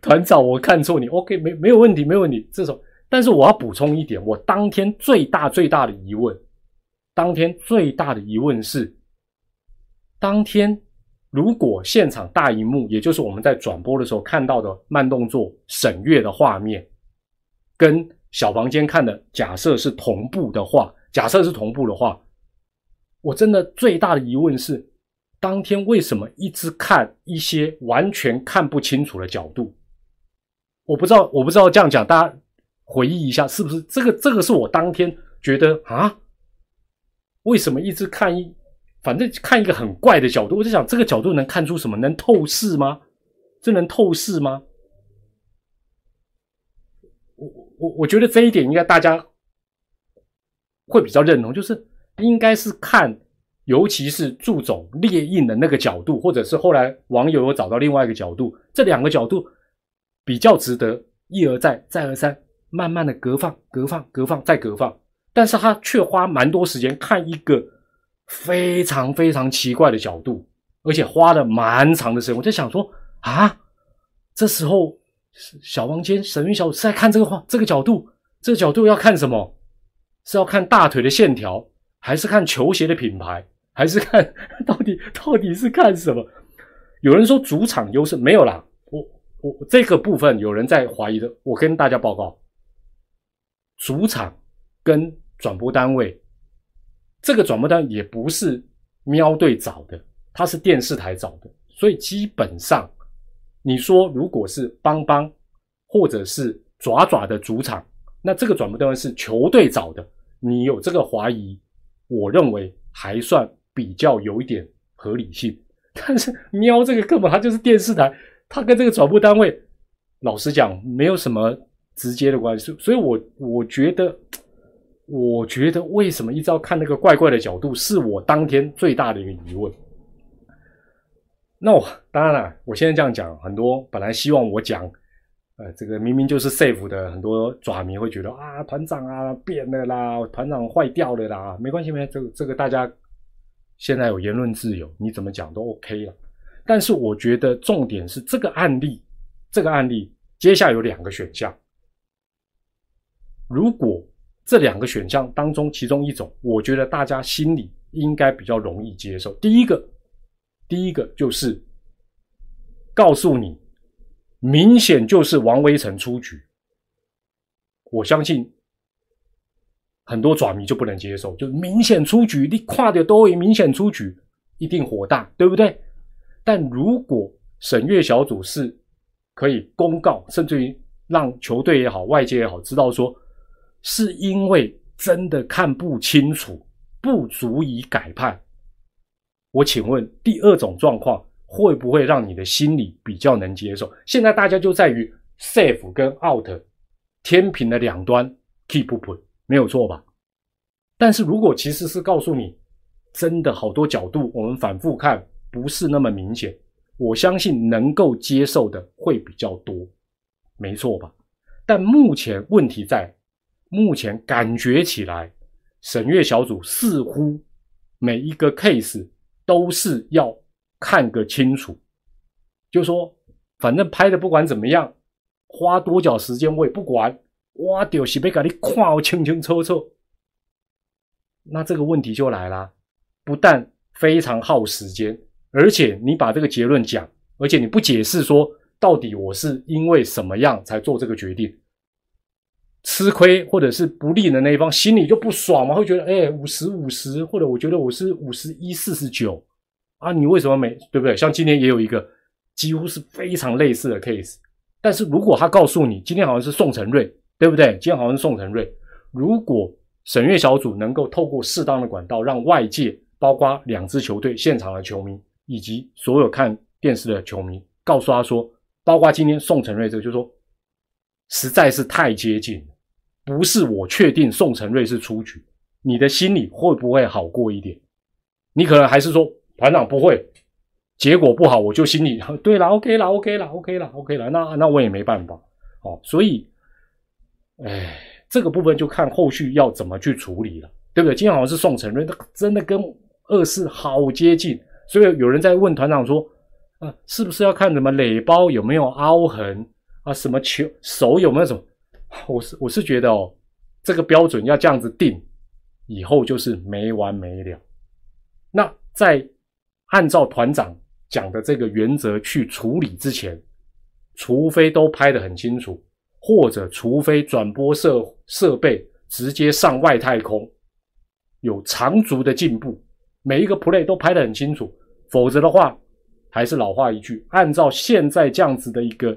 团长，我看错你，OK，没没有问题，没有问题。这种，但是我要补充一点，我当天最大最大的疑问，当天最大的疑问是，当天如果现场大荧幕，也就是我们在转播的时候看到的慢动作审阅的画面，跟小房间看的假设是同步的话。假设是同步的话，我真的最大的疑问是，当天为什么一直看一些完全看不清楚的角度？我不知道，我不知道这样讲，大家回忆一下，是不是这个？这个是我当天觉得啊，为什么一直看一，反正看一个很怪的角度？我在想，这个角度能看出什么？能透视吗？这能透视吗？我我我觉得这一点应该大家。会比较认同，就是应该是看，尤其是祝总列印的那个角度，或者是后来网友有找到另外一个角度，这两个角度比较值得一而再、再而三、慢慢的隔放、隔放、隔放再隔放，但是他却花蛮多时间看一个非常非常奇怪的角度，而且花了蛮长的时间。我在想说啊，这时候小房间沈云小是在看这个画，这个角度，这个角度要看什么？是要看大腿的线条，还是看球鞋的品牌，还是看到底到底是看什么？有人说主场优势没有啦，我我这个部分有人在怀疑的，我跟大家报告，主场跟转播单位，这个转播单也不是喵队找的，它是电视台找的，所以基本上你说如果是邦邦或者是爪爪的主场。那这个转播单位是球队找的，你有这个怀疑，我认为还算比较有一点合理性。但是喵这个根本它就是电视台，它跟这个转播单位，老实讲没有什么直接的关系。所以，我我觉得，我觉得为什么一直要看那个怪怪的角度，是我当天最大的一个疑问。那我当然了，我现在这样讲，很多本来希望我讲。呃，这个明明就是 safe 的，很多爪迷会觉得啊，团长啊变了啦，团长坏掉了啦，没关系，没这个这个大家现在有言论自由，你怎么讲都 OK 了。但是我觉得重点是这个案例，这个案例接下来有两个选项，如果这两个选项当中其中一种，我觉得大家心里应该比较容易接受。第一个，第一个就是告诉你。明显就是王威成出局，我相信很多爪迷就不能接受，就明显出局，你跨的都会明显出局，一定火大，对不对？但如果审阅小组是可以公告，甚至于让球队也好，外界也好知道说，是因为真的看不清楚，不足以改判。我请问第二种状况。会不会让你的心里比较能接受？现在大家就在于 safe 跟 out 天平的两端 keep 不平没有错吧？但是如果其实是告诉你，真的好多角度，我们反复看不是那么明显，我相信能够接受的会比较多，没错吧？但目前问题在，目前感觉起来，审阅小组似乎每一个 case 都是要。看个清楚，就说反正拍的不管怎么样，花多久时间我也不管，我就是要给你看清清楚楚。那这个问题就来了，不但非常耗时间，而且你把这个结论讲，而且你不解释说到底我是因为什么样才做这个决定，吃亏或者是不利的那一方心里就不爽嘛，会觉得哎五十五十，或者我觉得我是五十一四十九。啊，你为什么没对不对？像今天也有一个几乎是非常类似的 case，但是如果他告诉你今天好像是宋承瑞，对不对？今天好像是宋承瑞。如果审阅小组能够透过适当的管道，让外界，包括两支球队现场的球迷以及所有看电视的球迷，告诉他说，包括今天宋承瑞这个，就说实在是太接近了，不是我确定宋承瑞是出局，你的心里会不会好过一点？你可能还是说团长不会，结果不好，我就心里 对了，OK 了，OK 了，OK 了，OK 了，那那我也没办法哦，所以，哎，这个部分就看后续要怎么去处理了，对不对？今天好像是宋承瑞，他真的跟。二是好接近，所以有人在问团长说：“啊，是不是要看什么垒包有没有凹痕啊？什么球手有没有什么？”我是我是觉得哦，这个标准要这样子定，以后就是没完没了。那在按照团长讲的这个原则去处理之前，除非都拍得很清楚，或者除非转播设设备直接上外太空，有长足的进步。每一个 play 都拍得很清楚，否则的话，还是老话一句，按照现在这样子的一个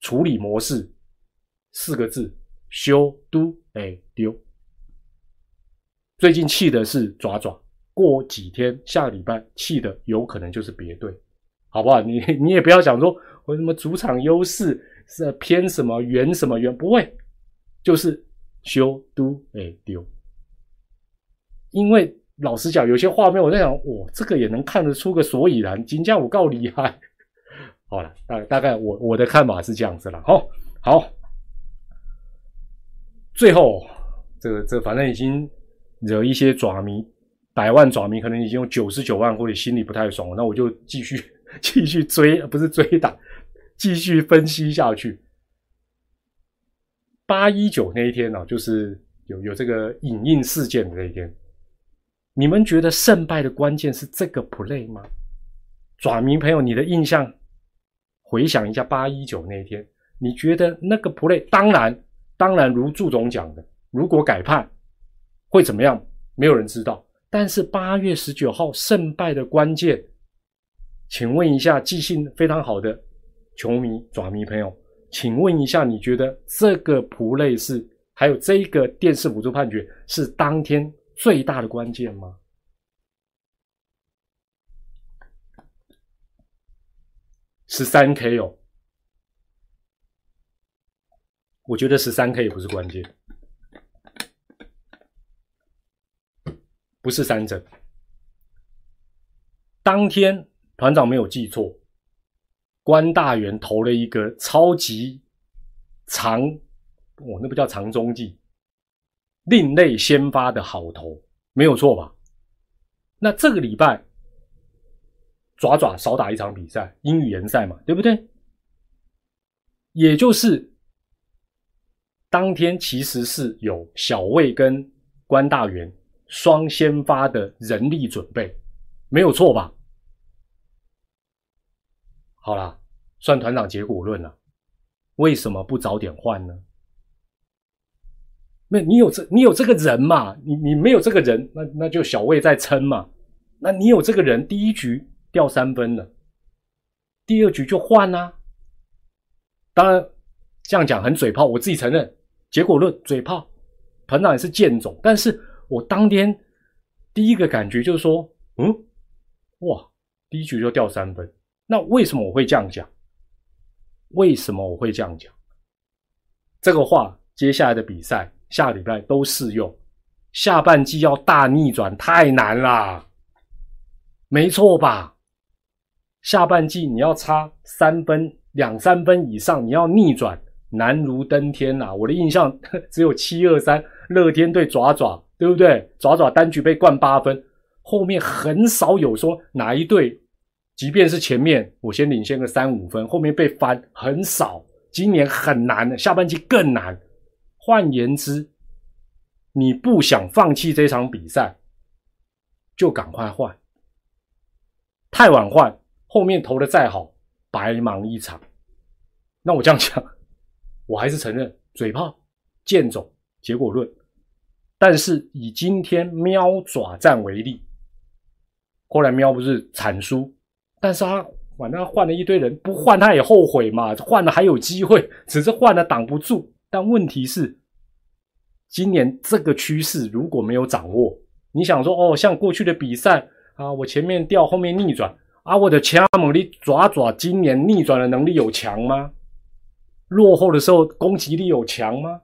处理模式，四个字：修都哎丢。最近气的是爪爪，过几天下个礼拜气的有可能就是别队，好不好？你你也不要想说我什么主场优势是偏什么圆什么圆，不会，就是修都哎丢，因为。老实讲，有些画面我在想，哇，这个也能看得出个所以然。金价我够厉害。好了，大大概我我的看法是这样子了。好，好，最后这个这个反正已经惹一些爪迷，百万爪迷可能已经有九十九万，或者心里不太爽。那我就继续 继续追，不是追打，继续分析下去。八一九那一天呢，就是有有这个影印事件的那一天。你们觉得胜败的关键是这个 play 吗？爪迷朋友，你的印象，回想一下八一九那一天，你觉得那个 play？当然，当然如祝总讲的，如果改判会怎么样？没有人知道。但是八月十九号胜败的关键，请问一下记性非常好的球迷爪迷朋友，请问一下，你觉得这个 play 是还有这个电视辅助判决是当天？最大的关键吗？十三 K 哦，我觉得十三 K 也不是关键，不是三针。当天团长没有记错，关大元投了一个超级长，我那不叫长中计。另类先发的好投没有错吧？那这个礼拜爪爪少打一场比赛，英语联赛嘛，对不对？也就是当天其实是有小魏跟关大元双先发的人力准备，没有错吧？好啦，算团长结果论了，为什么不早点换呢？那你有这，你有这个人嘛？你你没有这个人，那那就小魏在撑嘛。那你有这个人，第一局掉三分了，第二局就换啊。当然这样讲很嘴炮，我自己承认，结果论嘴炮，团长也是贱种。但是我当天第一个感觉就是说，嗯，哇，第一局就掉三分。那为什么我会这样讲？为什么我会这样讲？这个话，接下来的比赛。下礼拜都适用，下半季要大逆转太难啦，没错吧？下半季你要差三分、两三分以上，你要逆转难如登天呐！我的印象 只有七二三乐天对爪爪，对不对？爪爪单局被灌八分，后面很少有说哪一队，即便是前面我先领先个三五分，后面被翻很少。今年很难的，下半季更难。换言之，你不想放弃这场比赛，就赶快换。太晚换，后面投的再好，白忙一场。那我这样讲，我还是承认嘴炮、剑走、结果论。但是以今天喵爪战为例，后来喵不是惨输，但是他反正换了一堆人，不换他也后悔嘛。换了还有机会，只是换了挡不住。但问题是，今年这个趋势如果没有掌握，你想说哦，像过去的比赛啊，我前面掉，后面逆转啊，我的枪猛力爪爪今年逆转的能力有强吗？落后的时候攻击力有强吗？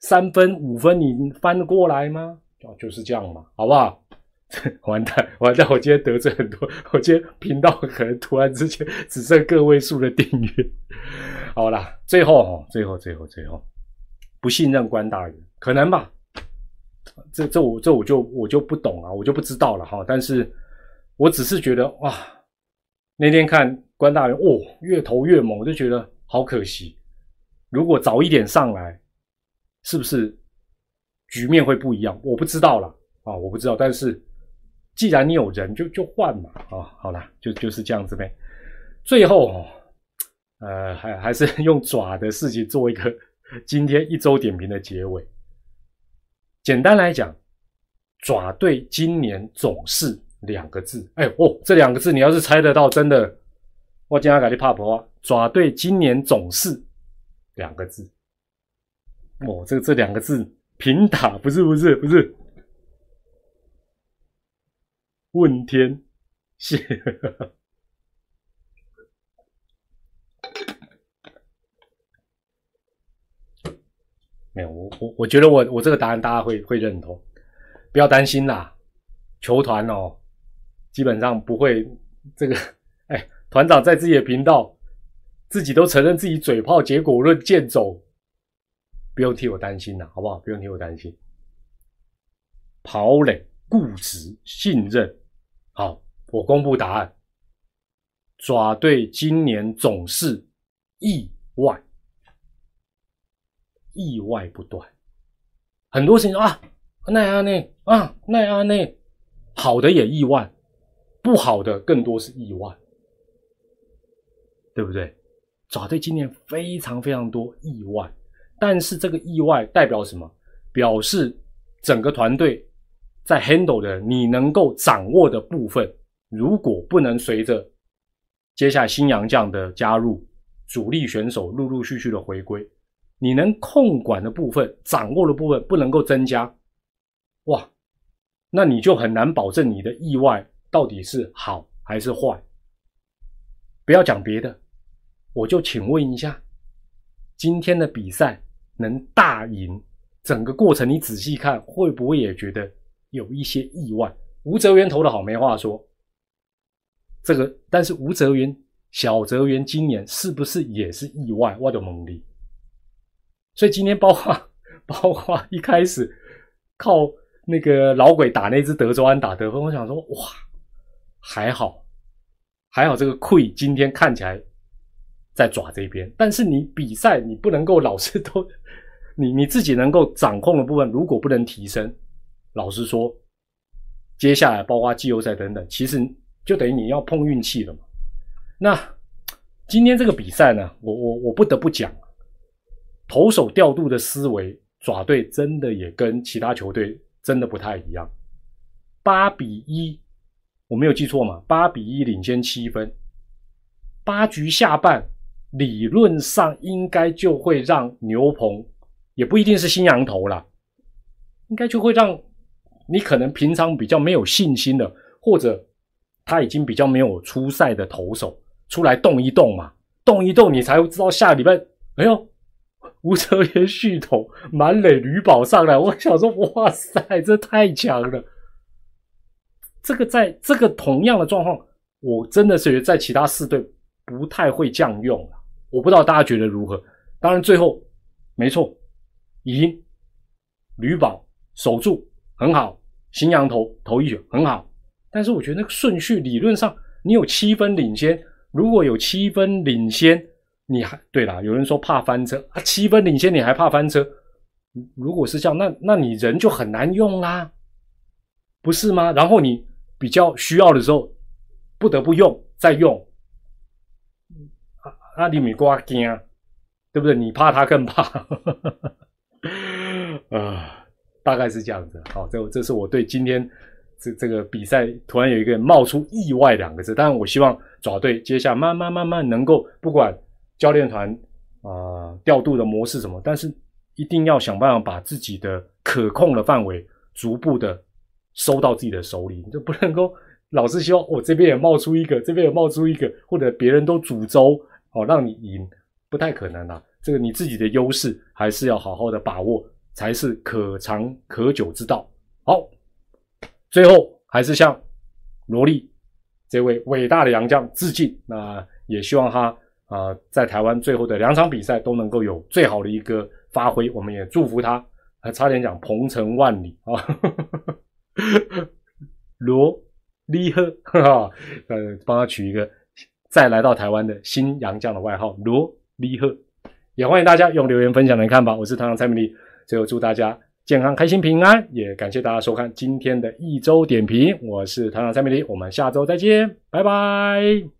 三分五分你翻得过来吗？哦，就是这样嘛，好不好？完蛋，完蛋！我今天得罪很多，我今天频道可能突然之间只剩个位数的订阅。好啦，最后哈，最后最后最后，不信任关大人，可能吧？这这我这我就我就不懂啊，我就不知道了哈。但是我只是觉得哇，那天看关大人哦，越投越猛，我就觉得好可惜。如果早一点上来，是不是局面会不一样？我不知道了啊，我不知道，但是。既然你有人，就就换嘛，啊，好了，就就是这样子呗。最后哦，呃，还还是用爪的事情做一个今天一周点评的结尾。简单来讲，爪对今年总是两个字。哎哦，这两个字你要是猜得到，真的，我今天改你怕不怕？爪对今年总是两个字。哦，这这两个字平打不是不是不是。问天谢，没有我我我觉得我我这个答案大家会会认同，不要担心啦，球团哦，基本上不会这个，哎，团长在自己的频道自己都承认自己嘴炮，结果论剑走，不用替我担心了，好不好？不用替我担心，跑垒固执信任。好，我公布答案。爪队今年总是意外，意外不断。很多事情啊，奈阿内啊，奈阿内，好的也意外，不好的更多是意外，对不对？爪队今年非常非常多意外，但是这个意外代表什么？表示整个团队。在 handle 的你能够掌握的部分，如果不能随着接下来新洋将的加入，主力选手陆陆续续的回归，你能控管的部分、掌握的部分不能够增加，哇，那你就很难保证你的意外到底是好还是坏。不要讲别的，我就请问一下，今天的比赛能大赢，整个过程你仔细看，会不会也觉得？有一些意外，吴泽元投的好没话说。这个，但是吴泽元、小泽元今年是不是也是意外？我的蒙力。所以今天包括 包括一开始靠那个老鬼打那只德州安打得分，我想说哇，还好还好，这个溃今天看起来在爪这边，但是你比赛你不能够老是都 你你自己能够掌控的部分，如果不能提升。老实说，接下来包括季后赛等等，其实就等于你要碰运气了嘛。那今天这个比赛呢，我我我不得不讲，投手调度的思维，爪队真的也跟其他球队真的不太一样。八比一，我没有记错嘛？八比一领先七分，八局下半，理论上应该就会让牛棚，也不一定是新羊头了，应该就会让。你可能平常比较没有信心的，或者他已经比较没有出赛的投手出来动一动嘛，动一动你才会知道下礼拜，哎呦，吴哲元续投满垒吕宝上来，我想说，哇塞，这太强了。这个在这个同样的状况，我真的是在其他四队不太会这样用了。我不知道大家觉得如何？当然最后没错，赢吕宝守住。很好，新羊头投一局很好，但是我觉得那个顺序理论上，你有七分领先，如果有七分领先，你还对啦，有人说怕翻车啊，七分领先你还怕翻车？如果是这样，那那你人就很难用啦，不是吗？然后你比较需要的时候，不得不用再用，啊，阿里米瓜惊，对不对？你怕他更怕，啊。大概是这样子，好，这这是我对今天这这个比赛突然有一个冒出意外两个字，当然我希望爪队接下来慢慢慢慢能够不管教练团啊调度的模式什么，但是一定要想办法把自己的可控的范围逐步的收到自己的手里，你就不能够老是希望我这边也冒出一个，这边也冒出一个，或者别人都煮粥哦让你赢，不太可能啊。这个你自己的优势还是要好好的把握，才是可长可久之道。好，最后还是向罗莉这位伟大的洋将致敬。那也希望他啊在台湾最后的两场比赛都能够有最好的一个发挥。我们也祝福他，还差点讲鹏程万里啊。罗利赫，哈，呃，帮他取一个再来到台湾的新洋将的外号罗利赫，也欢迎大家用留言分享来看吧。我是唐唐蔡明利，最后祝大家健康、开心、平安，也感谢大家收看今天的一周点评。我是唐唐蔡美丽，我们下周再见，拜拜。